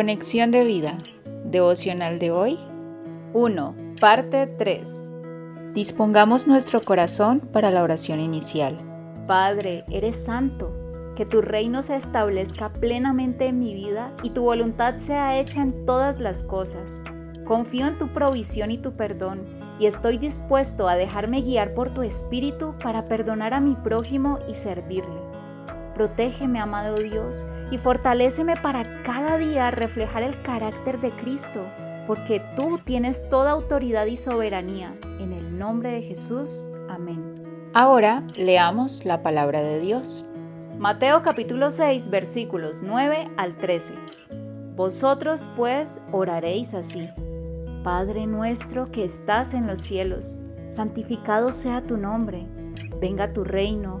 Conexión de vida. Devocional de hoy. 1. Parte 3. Dispongamos nuestro corazón para la oración inicial. Padre, eres santo. Que tu reino se establezca plenamente en mi vida y tu voluntad sea hecha en todas las cosas. Confío en tu provisión y tu perdón y estoy dispuesto a dejarme guiar por tu espíritu para perdonar a mi prójimo y servirle. Protégeme, amado Dios, y fortaléceme para cada día reflejar el carácter de Cristo, porque tú tienes toda autoridad y soberanía. En el nombre de Jesús. Amén. Ahora leamos la palabra de Dios. Mateo capítulo 6 versículos 9 al 13. Vosotros pues oraréis así. Padre nuestro que estás en los cielos, santificado sea tu nombre, venga tu reino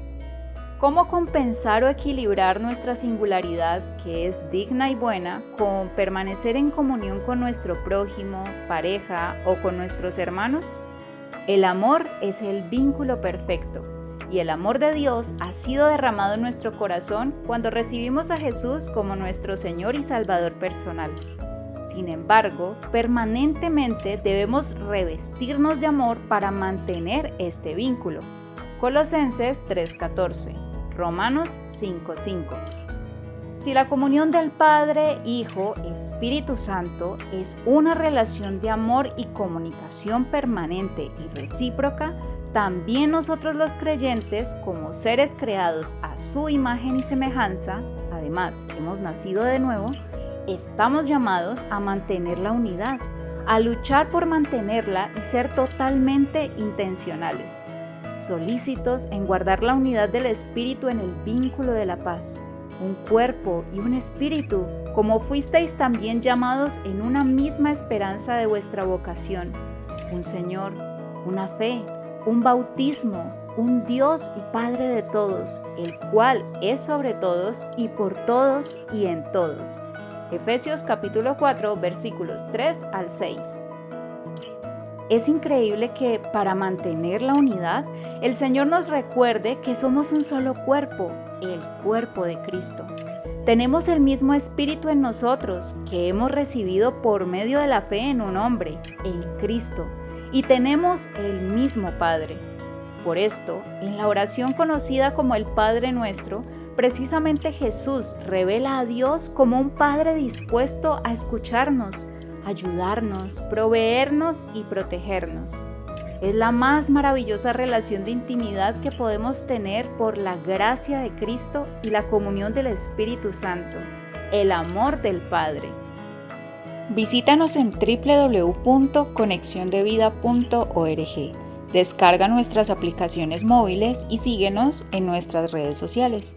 ¿Cómo compensar o equilibrar nuestra singularidad, que es digna y buena, con permanecer en comunión con nuestro prójimo, pareja o con nuestros hermanos? El amor es el vínculo perfecto y el amor de Dios ha sido derramado en nuestro corazón cuando recibimos a Jesús como nuestro Señor y Salvador personal. Sin embargo, permanentemente debemos revestirnos de amor para mantener este vínculo. Colosenses 3:14 Romanos 5:5. Si la comunión del Padre, Hijo, Espíritu Santo es una relación de amor y comunicación permanente y recíproca, también nosotros los creyentes, como seres creados a su imagen y semejanza, además hemos nacido de nuevo, estamos llamados a mantener la unidad, a luchar por mantenerla y ser totalmente intencionales solícitos en guardar la unidad del Espíritu en el vínculo de la paz, un cuerpo y un espíritu, como fuisteis también llamados en una misma esperanza de vuestra vocación, un Señor, una fe, un bautismo, un Dios y Padre de todos, el cual es sobre todos y por todos y en todos. Efesios capítulo 4 versículos 3 al 6. Es increíble que para mantener la unidad, el Señor nos recuerde que somos un solo cuerpo, el cuerpo de Cristo. Tenemos el mismo espíritu en nosotros que hemos recibido por medio de la fe en un hombre, en Cristo, y tenemos el mismo Padre. Por esto, en la oración conocida como el Padre nuestro, precisamente Jesús revela a Dios como un Padre dispuesto a escucharnos, ayudarnos, proveernos y protegernos. Es la más maravillosa relación de intimidad que podemos tener por la gracia de Cristo y la comunión del Espíritu Santo, el amor del Padre. Visítanos en www.conexiondevida.org. Descarga nuestras aplicaciones móviles y síguenos en nuestras redes sociales.